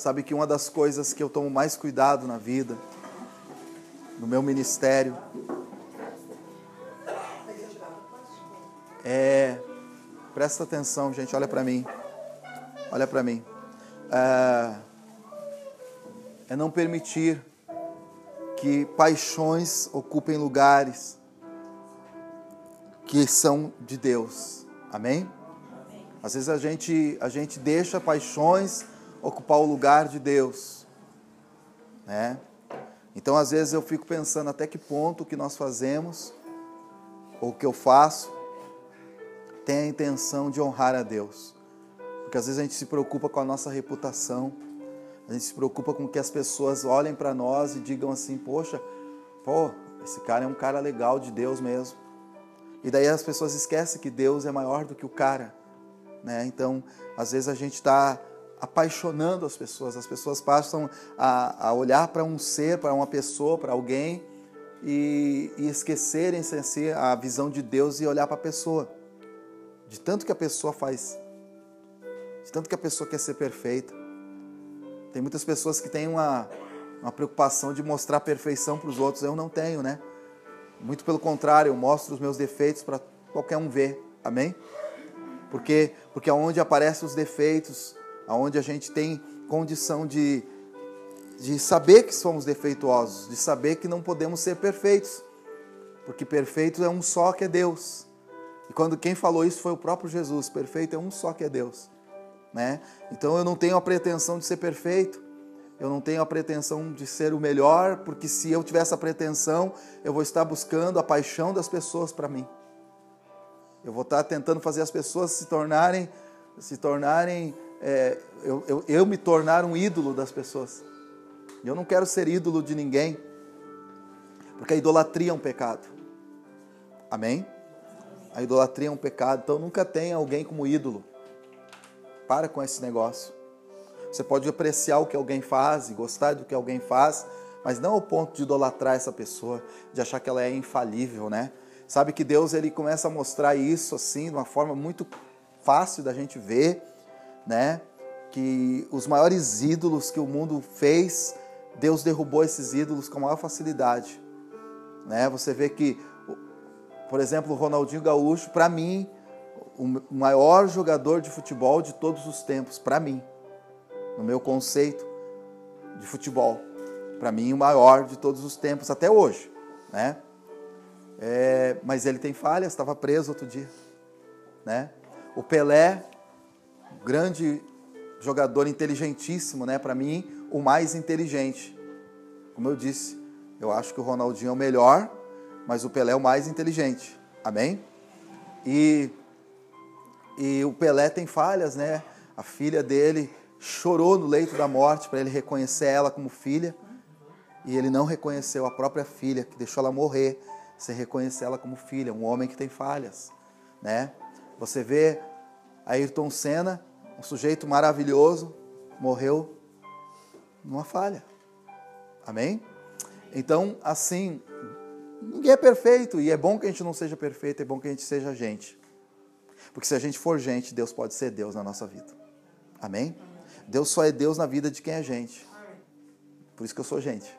Sabe que uma das coisas que eu tomo mais cuidado na vida, no meu ministério, é. Presta atenção, gente, olha para mim. Olha para mim. É, é não permitir que paixões ocupem lugares que são de Deus. Amém? Às vezes a gente, a gente deixa paixões ocupar o lugar de Deus, né? Então às vezes eu fico pensando até que ponto o que nós fazemos ou o que eu faço tem a intenção de honrar a Deus. Porque às vezes a gente se preocupa com a nossa reputação, a gente se preocupa com que as pessoas olhem para nós e digam assim: Poxa, pô, esse cara é um cara legal de Deus mesmo. E daí as pessoas esquecem que Deus é maior do que o cara. Né? Então, às vezes a gente está apaixonando as pessoas, as pessoas passam a, a olhar para um ser, para uma pessoa, para alguém e, e esquecerem assim, a visão de Deus e olhar para a pessoa. De tanto que a pessoa faz, de tanto que a pessoa quer ser perfeita. Tem muitas pessoas que têm uma, uma preocupação de mostrar perfeição para os outros. Eu não tenho, né? Muito pelo contrário, eu mostro os meus defeitos para qualquer um ver. Amém? Porque, porque aonde aparecem os defeitos, aonde a gente tem condição de, de saber que somos defeituosos, de saber que não podemos ser perfeitos. Porque perfeito é um só que é Deus. E quando quem falou isso foi o próprio Jesus, perfeito é um só que é Deus. Né? Então eu não tenho a pretensão de ser perfeito, eu não tenho a pretensão de ser o melhor, porque se eu tiver essa pretensão, eu vou estar buscando a paixão das pessoas para mim. Eu vou estar tentando fazer as pessoas se tornarem, se tornarem, é, eu, eu, eu me tornar um ídolo das pessoas. Eu não quero ser ídolo de ninguém, porque a idolatria é um pecado. Amém? A idolatria é um pecado, então nunca tenha alguém como ídolo. Para com esse negócio. Você pode apreciar o que alguém faz e gostar do que alguém faz, mas não ao ponto de idolatrar essa pessoa, de achar que ela é infalível, né? Sabe que Deus ele começa a mostrar isso assim, de uma forma muito fácil da gente ver, né? Que os maiores ídolos que o mundo fez, Deus derrubou esses ídolos com maior facilidade, né? Você vê que, por exemplo, o Ronaldinho Gaúcho, para mim, o maior jogador de futebol de todos os tempos, para mim, no meu conceito de futebol, para mim o maior de todos os tempos até hoje, né? É, mas ele tem falhas, estava preso outro dia. Né? O Pelé, grande jogador inteligentíssimo, né? para mim, o mais inteligente. Como eu disse, eu acho que o Ronaldinho é o melhor, mas o Pelé é o mais inteligente. Amém? E, e o Pelé tem falhas, né? A filha dele chorou no leito da morte para ele reconhecer ela como filha. E ele não reconheceu a própria filha, que deixou ela morrer você reconhecer ela como filha, um homem que tem falhas, né? Você vê Ayrton Senna, um sujeito maravilhoso, morreu numa falha. Amém? Então, assim, ninguém é perfeito e é bom que a gente não seja perfeito, é bom que a gente seja gente. Porque se a gente for gente, Deus pode ser Deus na nossa vida. Amém? Deus só é Deus na vida de quem é gente. Por isso que eu sou gente.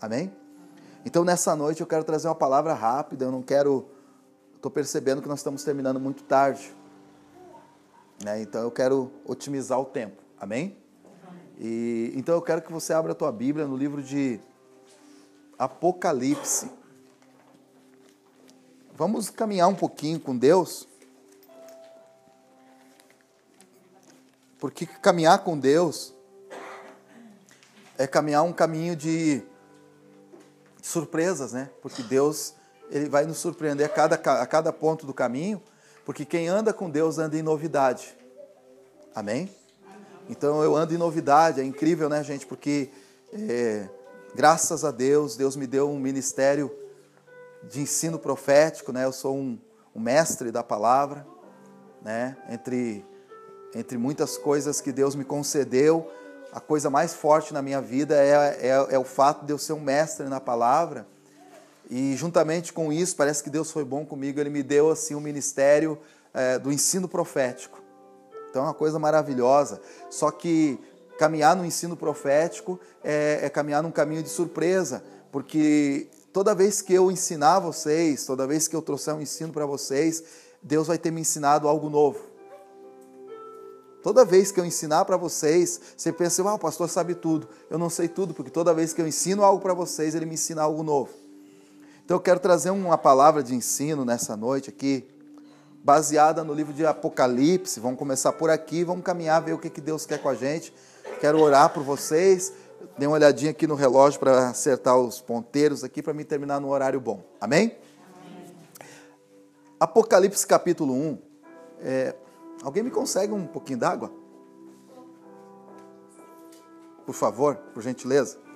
Amém? Então nessa noite eu quero trazer uma palavra rápida, eu não quero. Estou percebendo que nós estamos terminando muito tarde. Né? Então eu quero otimizar o tempo. Amém? E, então eu quero que você abra a tua Bíblia no livro de Apocalipse. Vamos caminhar um pouquinho com Deus. Porque caminhar com Deus é caminhar um caminho de surpresas, né? Porque Deus ele vai nos surpreender a cada, a cada ponto do caminho, porque quem anda com Deus anda em novidade. Amém? Então eu ando em novidade, é incrível, né, gente? Porque é, graças a Deus, Deus me deu um ministério de ensino profético, né? Eu sou um, um mestre da palavra, né? Entre, entre muitas coisas que Deus me concedeu, a coisa mais forte na minha vida é, é, é, o fato de eu ser um mestre na palavra. E juntamente com isso, parece que Deus foi bom comigo, Ele me deu assim um ministério é, do ensino profético. Então é uma coisa maravilhosa. Só que caminhar no ensino profético é, é caminhar num caminho de surpresa, porque toda vez que eu ensinar vocês, toda vez que eu trouxer um ensino para vocês, Deus vai ter me ensinado algo novo. Toda vez que eu ensinar para vocês, você pensa, ah, o pastor sabe tudo. Eu não sei tudo, porque toda vez que eu ensino algo para vocês, ele me ensina algo novo. Então eu quero trazer uma palavra de ensino nessa noite aqui, baseada no livro de Apocalipse. Vamos começar por aqui, vamos caminhar, ver o que, que Deus quer com a gente. Quero orar por vocês. Dê uma olhadinha aqui no relógio para acertar os ponteiros aqui para me terminar no horário bom. Amém? Amém. Apocalipse capítulo 1. É, alguém me consegue um pouquinho d'água? Por favor, por gentileza.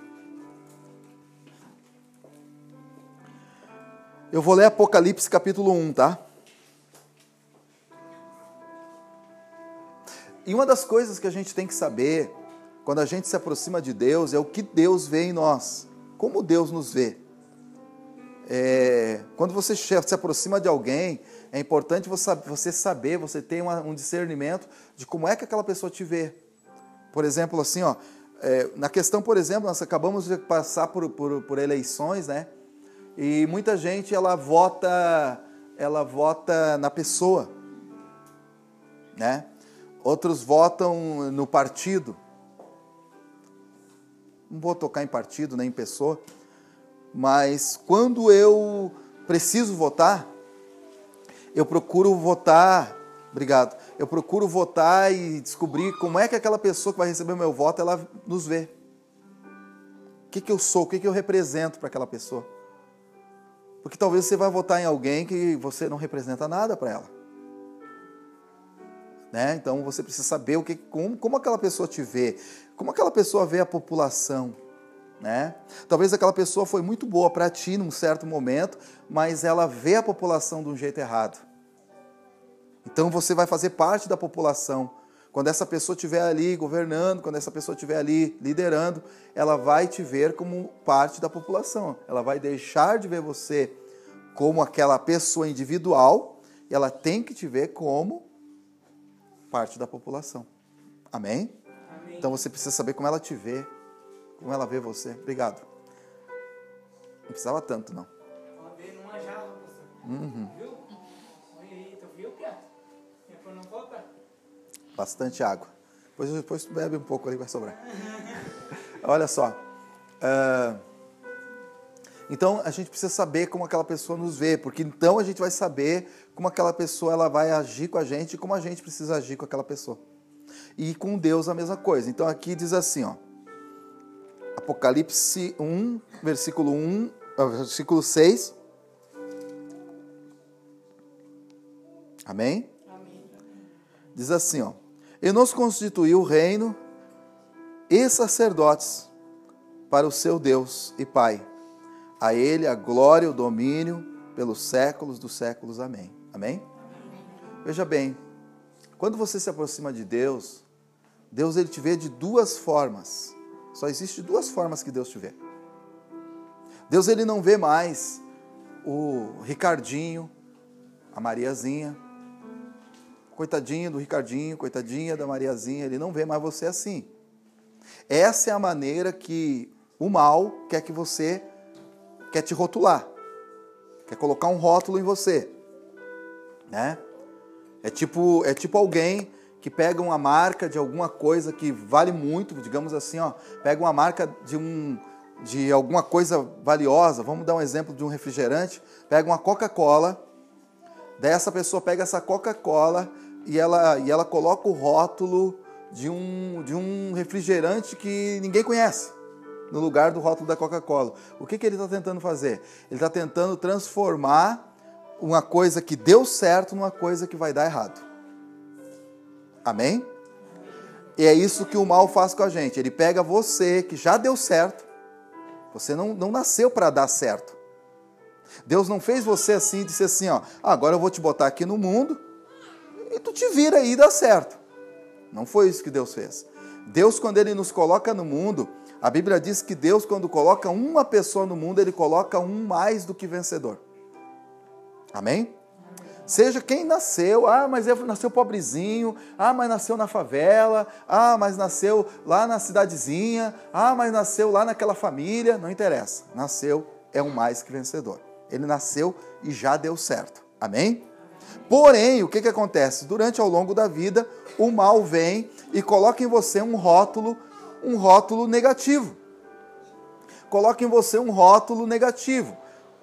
Eu vou ler Apocalipse capítulo 1, tá? E uma das coisas que a gente tem que saber quando a gente se aproxima de Deus é o que Deus vê em nós, como Deus nos vê. É, quando você se aproxima de alguém, é importante você saber, você ter um discernimento de como é que aquela pessoa te vê. Por exemplo, assim, ó, é, na questão, por exemplo, nós acabamos de passar por, por, por eleições, né? E muita gente ela vota, ela vota na pessoa, né? Outros votam no partido. Não vou tocar em partido nem em pessoa, mas quando eu preciso votar, eu procuro votar, obrigado. Eu procuro votar e descobrir como é que aquela pessoa que vai receber o meu voto, ela nos vê. O que, que eu sou, o que, que eu represento para aquela pessoa. Porque talvez você vai votar em alguém que você não representa nada para ela. Né? Então você precisa saber o que, como, como aquela pessoa te vê, como aquela pessoa vê a população. Né? Talvez aquela pessoa foi muito boa para ti num certo momento, mas ela vê a população de um jeito errado. Então você vai fazer parte da população. Quando essa pessoa estiver ali governando, quando essa pessoa estiver ali liderando, ela vai te ver como parte da população. Ela vai deixar de ver você como aquela pessoa individual e ela tem que te ver como parte da população. Amém? Amém? Então você precisa saber como ela te vê, como ela vê você. Obrigado. Não precisava tanto, não. Ela vê numa jarra, Uhum. Viu? Bastante água. Depois, depois tu bebe um pouco ali, vai sobrar. Olha só. Uh, então a gente precisa saber como aquela pessoa nos vê, porque então a gente vai saber como aquela pessoa ela vai agir com a gente e como a gente precisa agir com aquela pessoa. E com Deus a mesma coisa. Então aqui diz assim, ó. Apocalipse 1, versículo 1, ah, versículo 6. Amém? Amém. Diz assim, ó e nos constituiu reino e sacerdotes para o seu Deus e Pai. A Ele a glória e o domínio pelos séculos dos séculos. Amém. Amém? Veja bem, quando você se aproxima de Deus, Deus ele te vê de duas formas. Só existe duas formas que Deus te vê. Deus ele não vê mais o Ricardinho, a Mariazinha, Coitadinho do Ricardinho, coitadinha da Mariazinha, ele não vê mais você assim. Essa é a maneira que o mal quer que você quer te rotular. Quer colocar um rótulo em você. Né? É tipo, é tipo alguém que pega uma marca de alguma coisa que vale muito, digamos assim, ó, pega uma marca de um de alguma coisa valiosa, vamos dar um exemplo de um refrigerante, pega uma Coca-Cola, dessa pessoa pega essa Coca-Cola e ela, e ela coloca o rótulo de um, de um refrigerante que ninguém conhece no lugar do rótulo da Coca-Cola. O que, que ele está tentando fazer? Ele está tentando transformar uma coisa que deu certo numa coisa que vai dar errado. Amém? E é isso que o mal faz com a gente. Ele pega você que já deu certo. Você não, não nasceu para dar certo. Deus não fez você assim e disse assim: ó, agora eu vou te botar aqui no mundo e tu te vira aí e dá certo. Não foi isso que Deus fez. Deus, quando Ele nos coloca no mundo, a Bíblia diz que Deus, quando coloca uma pessoa no mundo, Ele coloca um mais do que vencedor. Amém? Seja quem nasceu, ah, mas nasceu pobrezinho, ah, mas nasceu na favela, ah, mas nasceu lá na cidadezinha, ah, mas nasceu lá naquela família, não interessa. Nasceu é um mais que vencedor. Ele nasceu e já deu certo. Amém? Porém, o que, que acontece? Durante ao longo da vida, o mal vem e coloca em você um rótulo, um rótulo negativo. Coloca em você um rótulo negativo.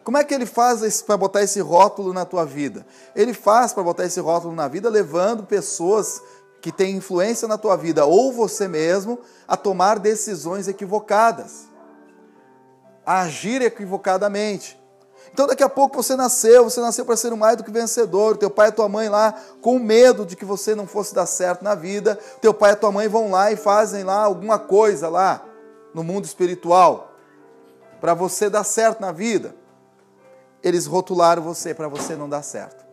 Como é que ele faz para botar esse rótulo na tua vida? Ele faz para botar esse rótulo na vida levando pessoas que têm influência na tua vida ou você mesmo a tomar decisões equivocadas, a agir equivocadamente. Então daqui a pouco você nasceu, você nasceu para ser mais do que vencedor. Teu pai e tua mãe lá, com medo de que você não fosse dar certo na vida, teu pai e tua mãe vão lá e fazem lá alguma coisa lá no mundo espiritual para você dar certo na vida eles rotularam você para você não dar certo.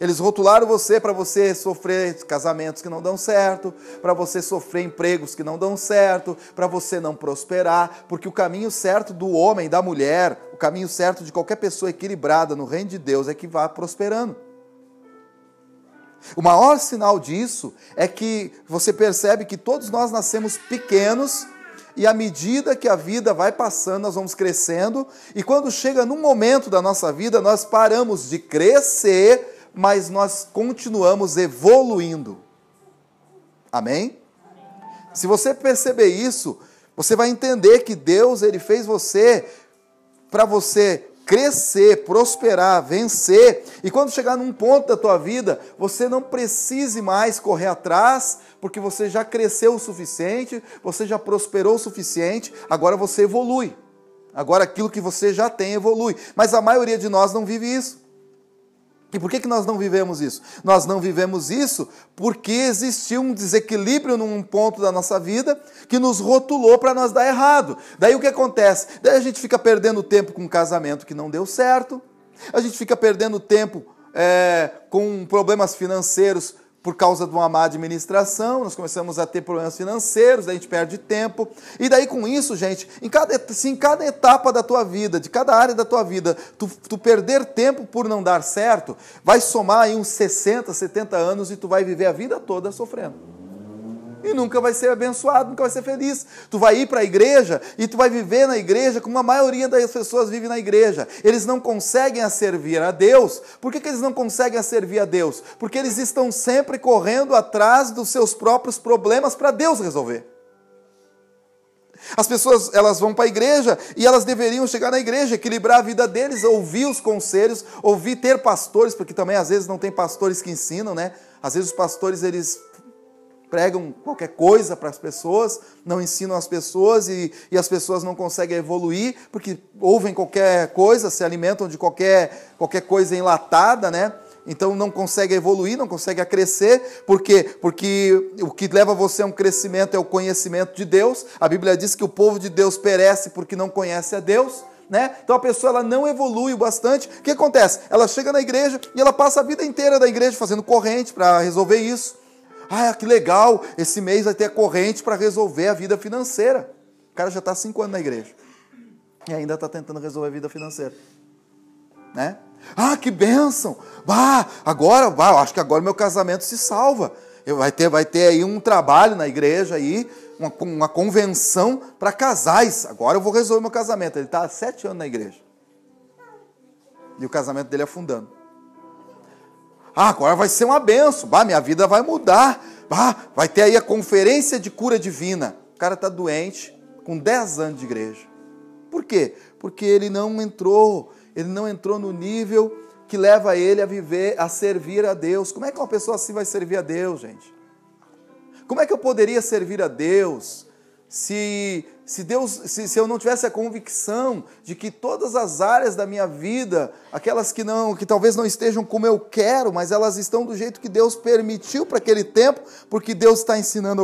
Eles rotularam você para você sofrer casamentos que não dão certo, para você sofrer empregos que não dão certo, para você não prosperar, porque o caminho certo do homem, da mulher, o caminho certo de qualquer pessoa equilibrada no reino de Deus é que vá prosperando. O maior sinal disso é que você percebe que todos nós nascemos pequenos e à medida que a vida vai passando, nós vamos crescendo, e quando chega num momento da nossa vida, nós paramos de crescer, mas nós continuamos evoluindo. Amém? Se você perceber isso, você vai entender que Deus ele fez você para você crescer, prosperar, vencer. E quando chegar num ponto da tua vida, você não precise mais correr atrás, porque você já cresceu o suficiente, você já prosperou o suficiente, agora você evolui. Agora aquilo que você já tem evolui. Mas a maioria de nós não vive isso. E por que, que nós não vivemos isso? Nós não vivemos isso porque existiu um desequilíbrio num ponto da nossa vida que nos rotulou para nós dar errado. Daí o que acontece? Daí a gente fica perdendo tempo com um casamento que não deu certo, a gente fica perdendo tempo é, com problemas financeiros por causa de uma má administração, nós começamos a ter problemas financeiros, daí a gente perde tempo. E daí com isso, gente, em cada, se em cada etapa da tua vida, de cada área da tua vida, tu, tu perder tempo por não dar certo, vai somar aí uns 60, 70 anos e tu vai viver a vida toda sofrendo e nunca vai ser abençoado, nunca vai ser feliz. Tu vai ir para a igreja e tu vai viver na igreja como a maioria das pessoas vive na igreja. Eles não conseguem a servir a Deus. Por que, que eles não conseguem a servir a Deus? Porque eles estão sempre correndo atrás dos seus próprios problemas para Deus resolver. As pessoas elas vão para a igreja e elas deveriam chegar na igreja, equilibrar a vida deles, ouvir os conselhos, ouvir ter pastores, porque também às vezes não tem pastores que ensinam, né? Às vezes os pastores eles pregam qualquer coisa para as pessoas, não ensinam as pessoas e, e as pessoas não conseguem evoluir porque ouvem qualquer coisa, se alimentam de qualquer, qualquer coisa enlatada, né? Então não consegue evoluir, não consegue crescer, por quê? Porque o que leva você a um crescimento é o conhecimento de Deus. A Bíblia diz que o povo de Deus perece porque não conhece a Deus. Né? Então a pessoa ela não evolui o bastante. O que acontece? Ela chega na igreja e ela passa a vida inteira da igreja fazendo corrente para resolver isso. Ah, que legal, esse mês vai ter a corrente para resolver a vida financeira. O cara já está cinco anos na igreja e ainda está tentando resolver a vida financeira. Né? Ah, que bênção! Bah, agora, bah, acho que agora meu casamento se salva. Vai ter, vai ter aí um trabalho na igreja aí, uma, uma convenção para casais. Agora eu vou resolver meu casamento. Ele está há sete anos na igreja. E o casamento dele afundando. Ah, agora vai ser uma benção. Bah, minha vida vai mudar. Bah, vai ter aí a conferência de cura divina. O cara está doente, com 10 anos de igreja. Por quê? Porque ele não entrou, ele não entrou no nível que leva ele a viver, a servir a Deus. Como é que uma pessoa assim vai servir a Deus, gente? Como é que eu poderia servir a Deus se, se Deus, se, se eu não tivesse a convicção de que todas as áreas da minha vida, aquelas que não, que talvez não estejam como eu quero, mas elas estão do jeito que Deus permitiu para aquele tempo, porque Deus está ensinando